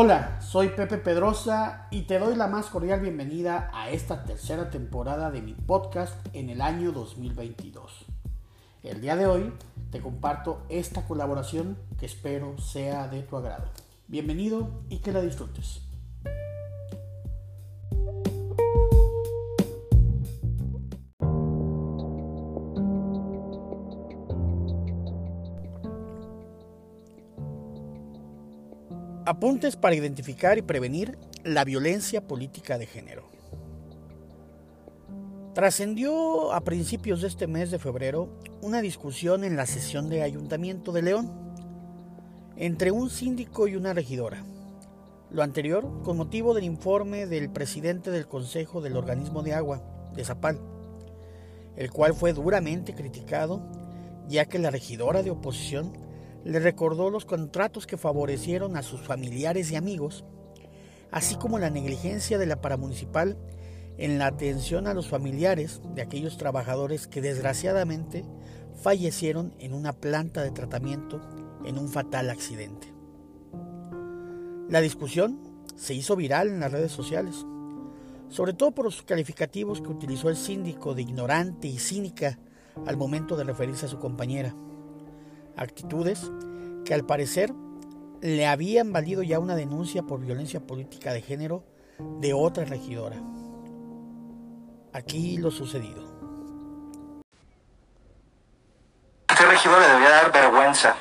Hola, soy Pepe Pedrosa y te doy la más cordial bienvenida a esta tercera temporada de mi podcast en el año 2022. El día de hoy te comparto esta colaboración que espero sea de tu agrado. Bienvenido y que la disfrutes. Apuntes para identificar y prevenir la violencia política de género. Trascendió a principios de este mes de febrero una discusión en la sesión de Ayuntamiento de León entre un síndico y una regidora. Lo anterior con motivo del informe del presidente del Consejo del Organismo de Agua, de Zapal, el cual fue duramente criticado ya que la regidora de oposición le recordó los contratos que favorecieron a sus familiares y amigos, así como la negligencia de la paramunicipal en la atención a los familiares de aquellos trabajadores que desgraciadamente fallecieron en una planta de tratamiento en un fatal accidente. La discusión se hizo viral en las redes sociales, sobre todo por los calificativos que utilizó el síndico de ignorante y cínica al momento de referirse a su compañera actitudes que al parecer le habían valido ya una denuncia por violencia política de género de otra regidora. Aquí lo sucedido. Este regidor le debería dar vergüenza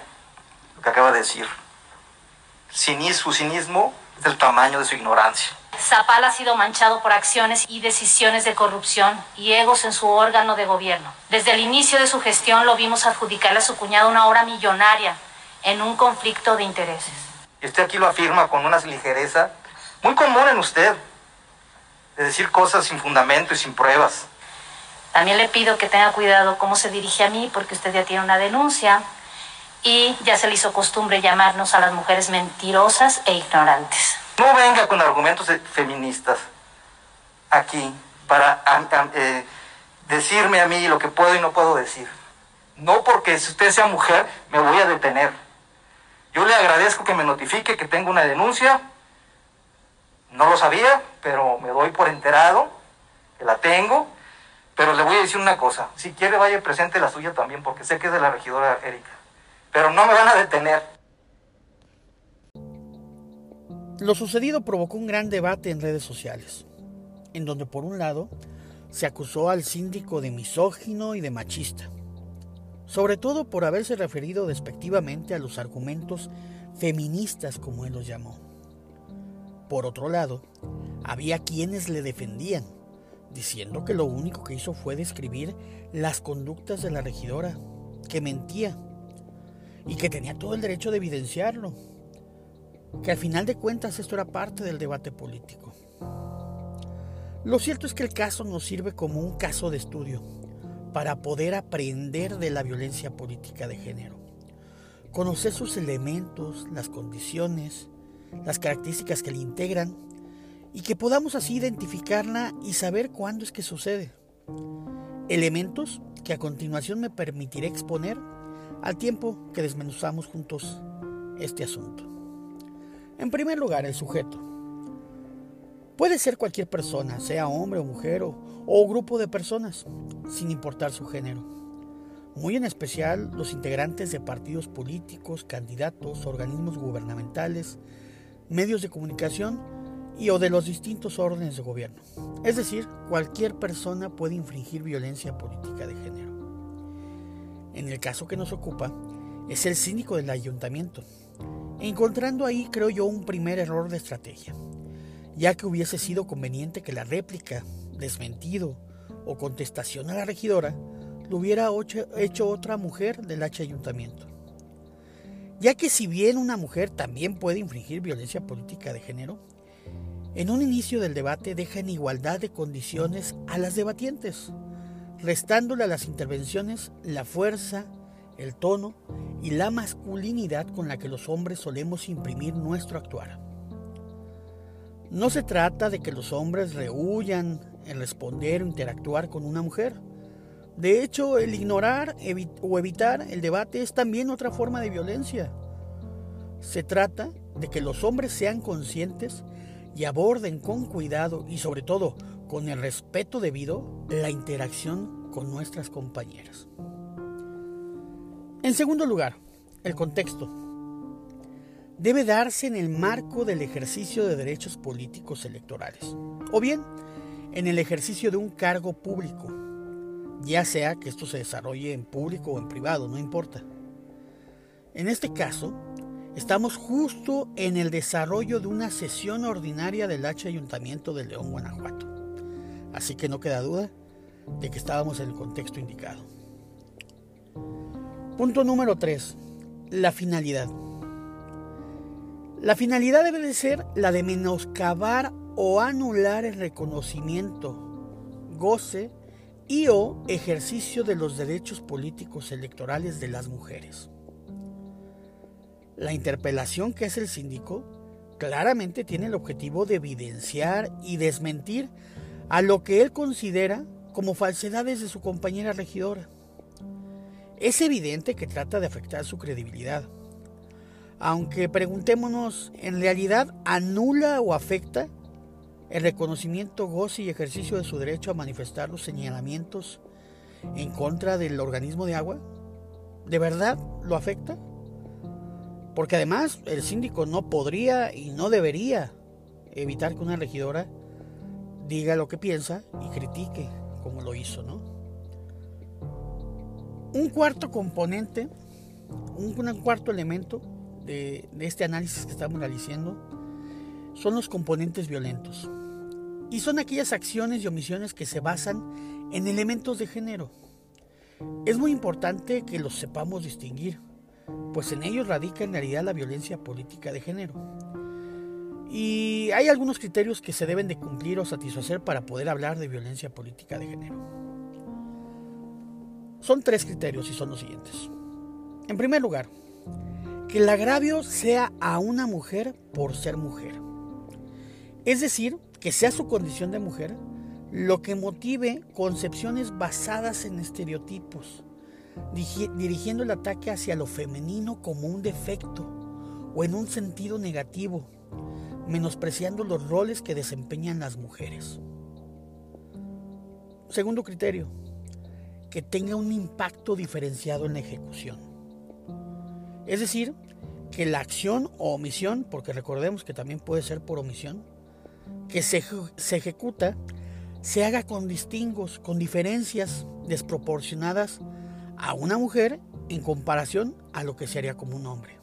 lo que acaba de decir. su cinismo es el tamaño de su ignorancia. Zapal ha sido manchado por acciones y decisiones de corrupción y egos en su órgano de gobierno. Desde el inicio de su gestión lo vimos adjudicarle a su cuñado una obra millonaria en un conflicto de intereses. Y usted aquí lo afirma con una ligereza muy común en usted, de decir cosas sin fundamento y sin pruebas. También le pido que tenga cuidado cómo se dirige a mí porque usted ya tiene una denuncia y ya se le hizo costumbre llamarnos a las mujeres mentirosas e ignorantes. No venga con argumentos feministas aquí para eh, decirme a mí lo que puedo y no puedo decir. No porque si usted sea mujer me voy a detener. Yo le agradezco que me notifique que tengo una denuncia. No lo sabía, pero me doy por enterado que la tengo. Pero le voy a decir una cosa. Si quiere vaya presente la suya también, porque sé que es de la regidora Erika. Pero no me van a detener. Lo sucedido provocó un gran debate en redes sociales, en donde por un lado se acusó al síndico de misógino y de machista, sobre todo por haberse referido despectivamente a los argumentos feministas como él los llamó. Por otro lado, había quienes le defendían, diciendo que lo único que hizo fue describir las conductas de la regidora, que mentía y que tenía todo el derecho de evidenciarlo que al final de cuentas esto era parte del debate político. Lo cierto es que el caso nos sirve como un caso de estudio para poder aprender de la violencia política de género, conocer sus elementos, las condiciones, las características que la integran y que podamos así identificarla y saber cuándo es que sucede. Elementos que a continuación me permitiré exponer al tiempo que desmenuzamos juntos este asunto. En primer lugar, el sujeto. Puede ser cualquier persona, sea hombre o mujer o, grupo de personas, sin importar su género. Muy en especial los integrantes de partidos políticos, candidatos, organismos gubernamentales, medios de comunicación y o de los distintos órdenes de gobierno. Es decir, cualquier persona puede infringir violencia política de género. En el caso que nos ocupa, es el cínico del ayuntamiento, encontrando ahí, creo yo, un primer error de estrategia, ya que hubiese sido conveniente que la réplica, desmentido o contestación a la regidora lo hubiera hecho otra mujer del H ayuntamiento. Ya que si bien una mujer también puede infringir violencia política de género, en un inicio del debate deja en igualdad de condiciones a las debatientes, restándole a las intervenciones la fuerza, el tono y la masculinidad con la que los hombres solemos imprimir nuestro actuar. No se trata de que los hombres rehuyan en responder o interactuar con una mujer. De hecho, el ignorar o evitar el debate es también otra forma de violencia. se trata de que los hombres sean conscientes y aborden con cuidado y sobre todo con el respeto debido la interacción con nuestras compañeras. En segundo lugar, el contexto. Debe darse en el marco del ejercicio de derechos políticos electorales, o bien en el ejercicio de un cargo público, ya sea que esto se desarrolle en público o en privado, no importa. En este caso, estamos justo en el desarrollo de una sesión ordinaria del H Ayuntamiento de León, Guanajuato. Así que no queda duda de que estábamos en el contexto indicado. Punto número 3. La finalidad. La finalidad debe de ser la de menoscabar o anular el reconocimiento, goce y o ejercicio de los derechos políticos electorales de las mujeres. La interpelación que es el síndico claramente tiene el objetivo de evidenciar y desmentir a lo que él considera como falsedades de su compañera regidora. Es evidente que trata de afectar su credibilidad. Aunque preguntémonos, ¿en realidad anula o afecta el reconocimiento, goce y ejercicio de su derecho a manifestar los señalamientos en contra del organismo de agua? ¿De verdad lo afecta? Porque además el síndico no podría y no debería evitar que una regidora diga lo que piensa y critique como lo hizo, ¿no? Un cuarto componente, un, cuarto elemento de, de este análisis que estamos realizando son los componentes violentos. Y son aquellas acciones y omisiones que se basan en elementos de género. Es muy importante que los sepamos distinguir pues en ellos radica en realidad la violencia política de género. Y hay algunos criterios que se deben de cumplir o satisfacer para poder hablar de violencia política de género. Son tres criterios y son los siguientes. En primer lugar, que el agravio sea a una mujer por ser mujer. Es decir, que sea su condición de mujer lo que motive concepciones basadas en estereotipos, dirigiendo el ataque hacia lo femenino como un defecto o en un sentido negativo, menospreciando los roles que desempeñan las mujeres. Segundo criterio, que tenga un impacto diferenciado en la ejecución. Es decir, que la acción o omisión, porque recordemos que también puede ser por omisión, que se, se ejecuta, se haga con distingos, con diferencias desproporcionadas a una mujer en comparación a lo que se haría como un hombre.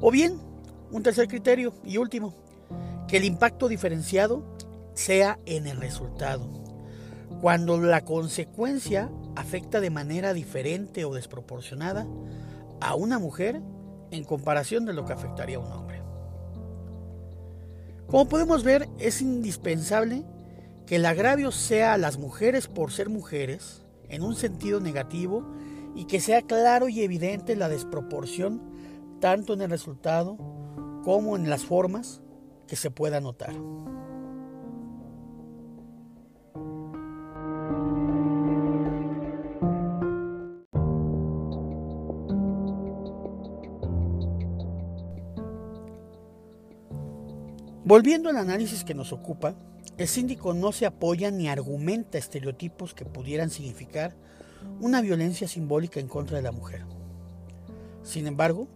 O bien, un tercer criterio y último, que el impacto diferenciado sea en el resultado. Cuando la consecuencia afecta de manera diferente o desproporcionada a una mujer en comparación de lo que afectaría a un hombre. Como podemos ver, es indispensable que el agravio sea a las mujeres por ser mujeres, en un sentido negativo y que sea claro y evidente la desproporción tanto en el resultado como en las formas que se pueda notar. Volviendo al análisis que nos ocupa, el síndico no se apoya ni argumenta estereotipos que pudieran significar una violencia simbólica en contra de la mujer. Sin embargo,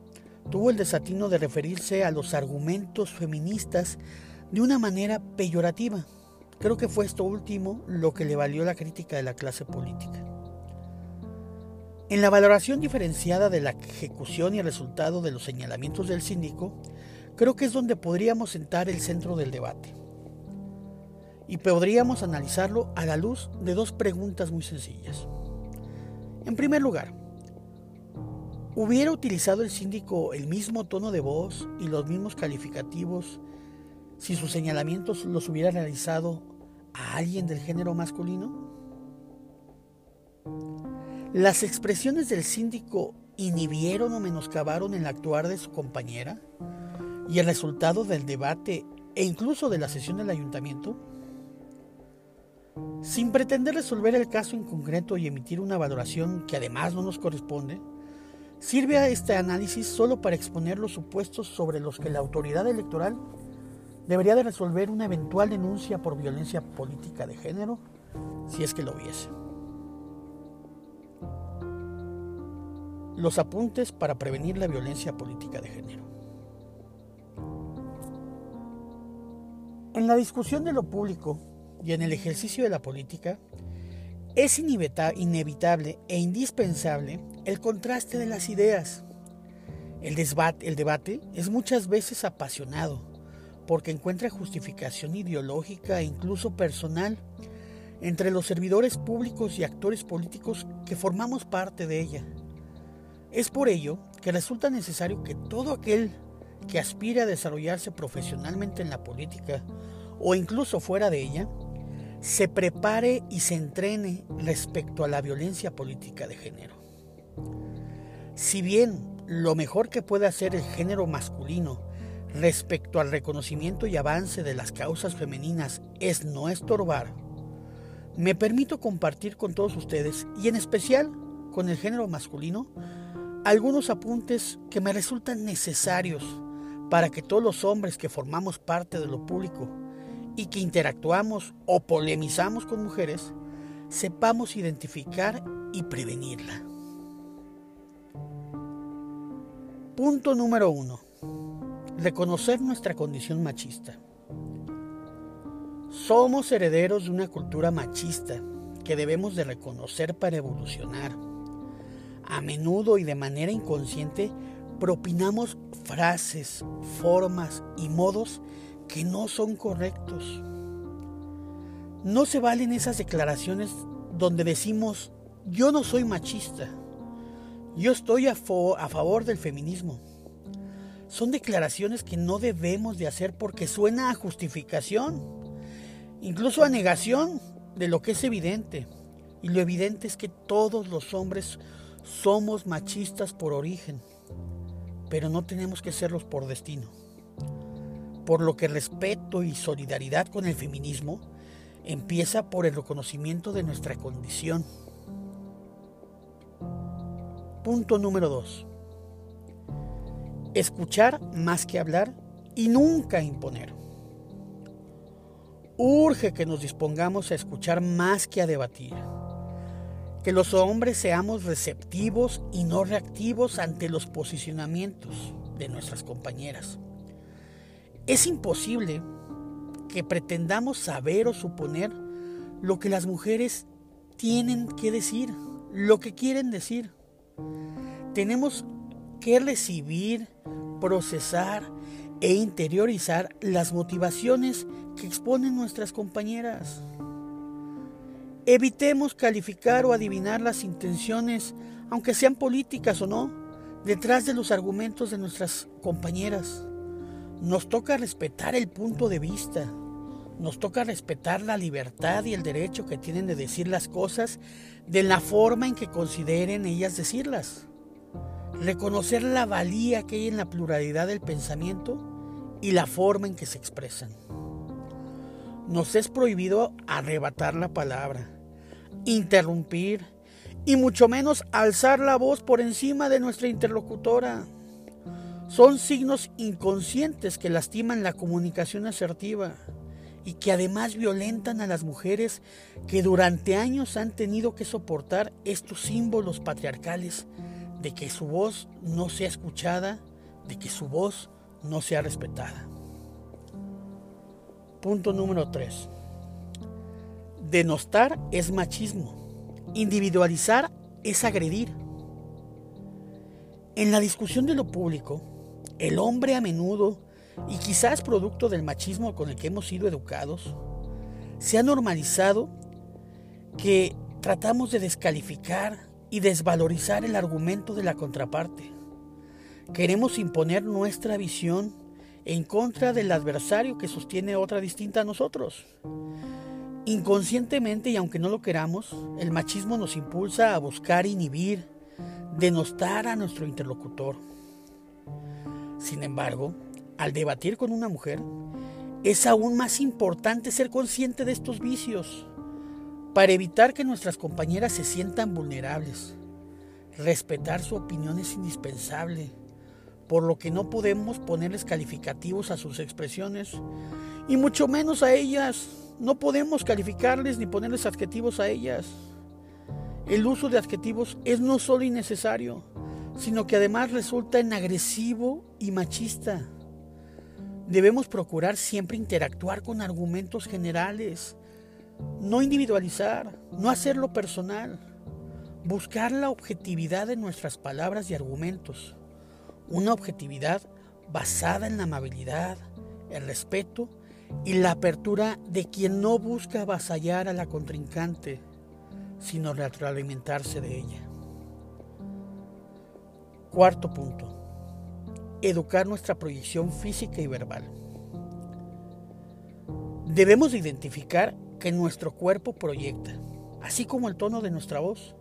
tuvo el desatino de referirse a los argumentos feministas de una manera peyorativa. Creo que fue esto último lo que le valió la crítica de la clase política. En la valoración diferenciada de la ejecución y el resultado de los señalamientos del síndico, creo que es donde podríamos sentar el centro del debate y podríamos analizarlo a la luz de dos preguntas muy sencillas. En primer lugar, ¿hubiera utilizado el síndico el mismo tono de voz y los mismos calificativos si sus señalamientos los hubiera realizado a alguien del género masculino? ¿Las expresiones del síndico inhibieron o menoscabaron el actuar de su compañera y el resultado del debate e incluso de la sesión del ayuntamiento? Sin pretender resolver el caso en concreto y emitir una valoración que además no nos corresponde, Sirve a este análisis solo para exponer los supuestos sobre los que la autoridad electoral debería de resolver una eventual denuncia por violencia política de género, si es que lo hubiese. Los apuntes para prevenir la violencia política de género. En la discusión de lo público y en el ejercicio de la política, es inevitable e indispensable el contraste de las ideas. El, debate es muchas veces apasionado porque encuentra justificación ideológica e incluso personal entre los servidores públicos y actores políticos que formamos parte de ella. Es por ello que resulta necesario que todo aquel que aspire a desarrollarse profesionalmente en la política o incluso fuera de ella, se prepare y se entrene respecto a la violencia política de género. Si bien lo mejor que puede hacer el género masculino respecto al reconocimiento y avance de las causas femeninas es no estorbar, me permito compartir con todos ustedes, y en especial con el género masculino, algunos apuntes que me resultan necesarios para que todos los hombres que formamos parte de lo público y que interactuamos o polemizamos con mujeres, sepamos identificar y prevenirla. Punto número uno. Reconocer nuestra condición machista. Somos herederos de una cultura machista que debemos de reconocer para evolucionar. A menudo y de manera inconsciente propinamos frases, formas y modos que no son correctos. No se valen esas declaraciones donde decimos, yo no soy machista, yo estoy a, favor del feminismo. Son declaraciones que no debemos de hacer porque suena a justificación, incluso a negación de lo que es evidente. Y lo evidente es que todos los hombres somos machistas por origen, pero no tenemos que serlos por destino por lo que respeto y solidaridad con el feminismo empieza por el reconocimiento de nuestra condición. Punto número 2. Escuchar más que hablar y nunca imponer. Urge que nos dispongamos a escuchar más que a debatir. Que los hombres seamos receptivos y no reactivos ante los posicionamientos de nuestras compañeras. Es imposible que pretendamos saber o suponer lo que las mujeres tienen que decir, lo que quieren decir. Tenemos que recibir, procesar e interiorizar las motivaciones que exponen nuestras compañeras. Evitemos calificar o adivinar las intenciones, aunque sean políticas o no, detrás de los argumentos de nuestras compañeras. Nos toca respetar el punto de vista. Nos toca respetar la libertad y el derecho que tienen de decir las cosas de la forma en que consideren ellas decirlas. Reconocer la valía que hay en la pluralidad del pensamiento y la forma en que se expresan. Nos es prohibido arrebatar la palabra, interrumpir y mucho menos alzar la voz por encima de nuestra interlocutora. Son signos inconscientes que lastiman la comunicación asertiva y que además violentan a las mujeres que durante años han tenido que soportar estos símbolos patriarcales de que su voz no sea escuchada, de que su voz no sea respetada. Punto número 3. Denostar es machismo. Individualizar es agredir. En la discusión de lo público, el hombre a menudo, y quizás producto del machismo con el que hemos sido educados, se ha normalizado que tratamos de descalificar y desvalorizar el argumento de la contraparte. Queremos imponer nuestra visión en contra del adversario que sostiene otra distinta a nosotros. Inconscientemente y aunque no lo queramos, el machismo nos impulsa a buscar inhibir, denostar a nuestro interlocutor. Sin embargo, al debatir con una mujer, es aún más importante ser consciente de estos vicios para evitar que nuestras compañeras se sientan vulnerables. Respetar su opinión es indispensable, por lo que no podemos ponerles calificativos a sus expresiones, y mucho menos a ellas. No podemos calificarles ni ponerles adjetivos a ellas. El uso de adjetivos es no solo innecesario, sino que además resulta en agresivo y machista. Debemos procurar siempre interactuar con argumentos generales, no individualizar, no hacerlo personal, buscar la objetividad de nuestras palabras y argumentos, una objetividad basada en la amabilidad, el respeto y la apertura de quien no busca avasallar a la contrincante, sino retroalimentarse de ella. Cuarto punto. Educar nuestra proyección física y verbal. Debemos identificar que nuestro cuerpo proyecta, así como el tono de nuestra voz.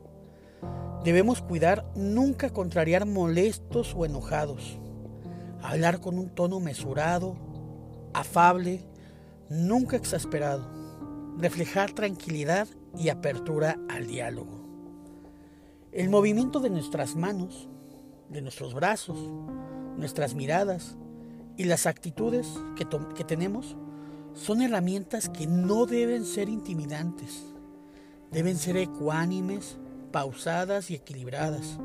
Debemos cuidar nunca contrariar molestos o enojados. Hablar con un tono mesurado, afable, nunca exasperado. Reflejar tranquilidad y apertura al diálogo. El movimiento de nuestras manos de nuestros brazos, nuestras miradas y las actitudes que, que tenemos son herramientas que no deben ser intimidantes, deben ser ecuánimes, pausadas y equilibradas,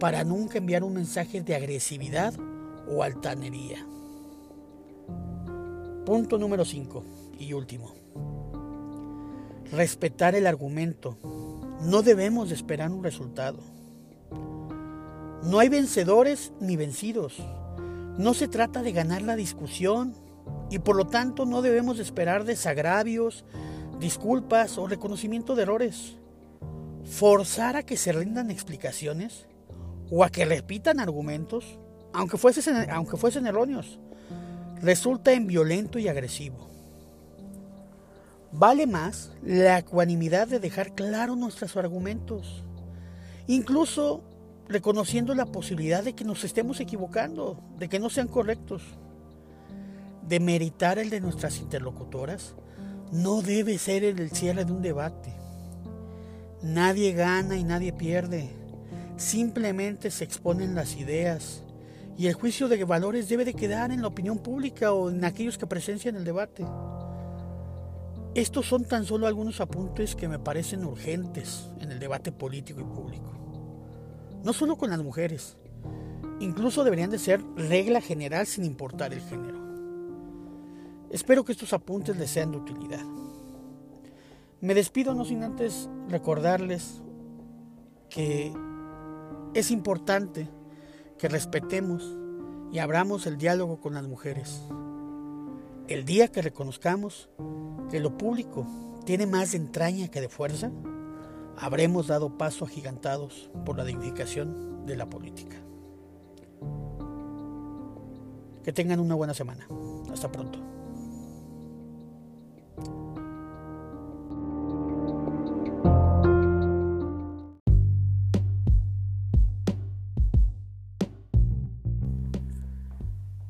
para nunca enviar un mensaje de agresividad o altanería. Punto número 5 y último. Respetar el argumento. No debemos esperar un resultado. No hay vencedores ni vencidos. No se trata de ganar la discusión y por lo tanto no debemos esperar desagravios, disculpas o reconocimiento de errores. Forzar a que se rindan explicaciones o a que repitan argumentos, aunque fuesen, aunque fuesen erróneos, resulta en violento y agresivo. Vale más la ecuanimidad de dejar claro nuestros argumentos. Incluso reconociendo la posibilidad de que nos estemos equivocando, de que no sean correctos. De meritar el de nuestras interlocutoras no debe ser el cierre de un debate. Nadie gana y nadie pierde. Simplemente se exponen las ideas y el juicio de valores debe de quedar en la opinión pública o en aquellos que presencian el debate. Estos son tan solo algunos apuntes que me parecen urgentes en el debate político y público no solo con las mujeres, incluso deberían de ser regla general sin importar el género. Espero que estos apuntes les sean de utilidad. Me despido no sin antes recordarles que es importante que respetemos y abramos el diálogo con las mujeres. El día que reconozcamos que lo público tiene más de entraña que de fuerza, habremos dado paso agigantados por la dignificación de la política. Que tengan una buena semana. Hasta pronto.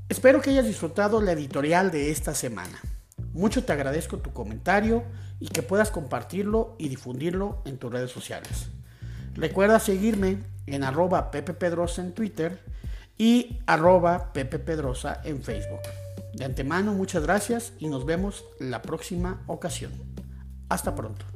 Espero que hayas disfrutado la editorial de esta semana. Mucho te agradezco tu comentario y que puedas compartirlo y difundirlo en tus redes sociales. Recuerda seguirme en arroba Pepe Pedrosa en Twitter y arroba Pepe Pedrosa en Facebook. De antemano, muchas gracias y nos vemos la próxima ocasión. Hasta pronto.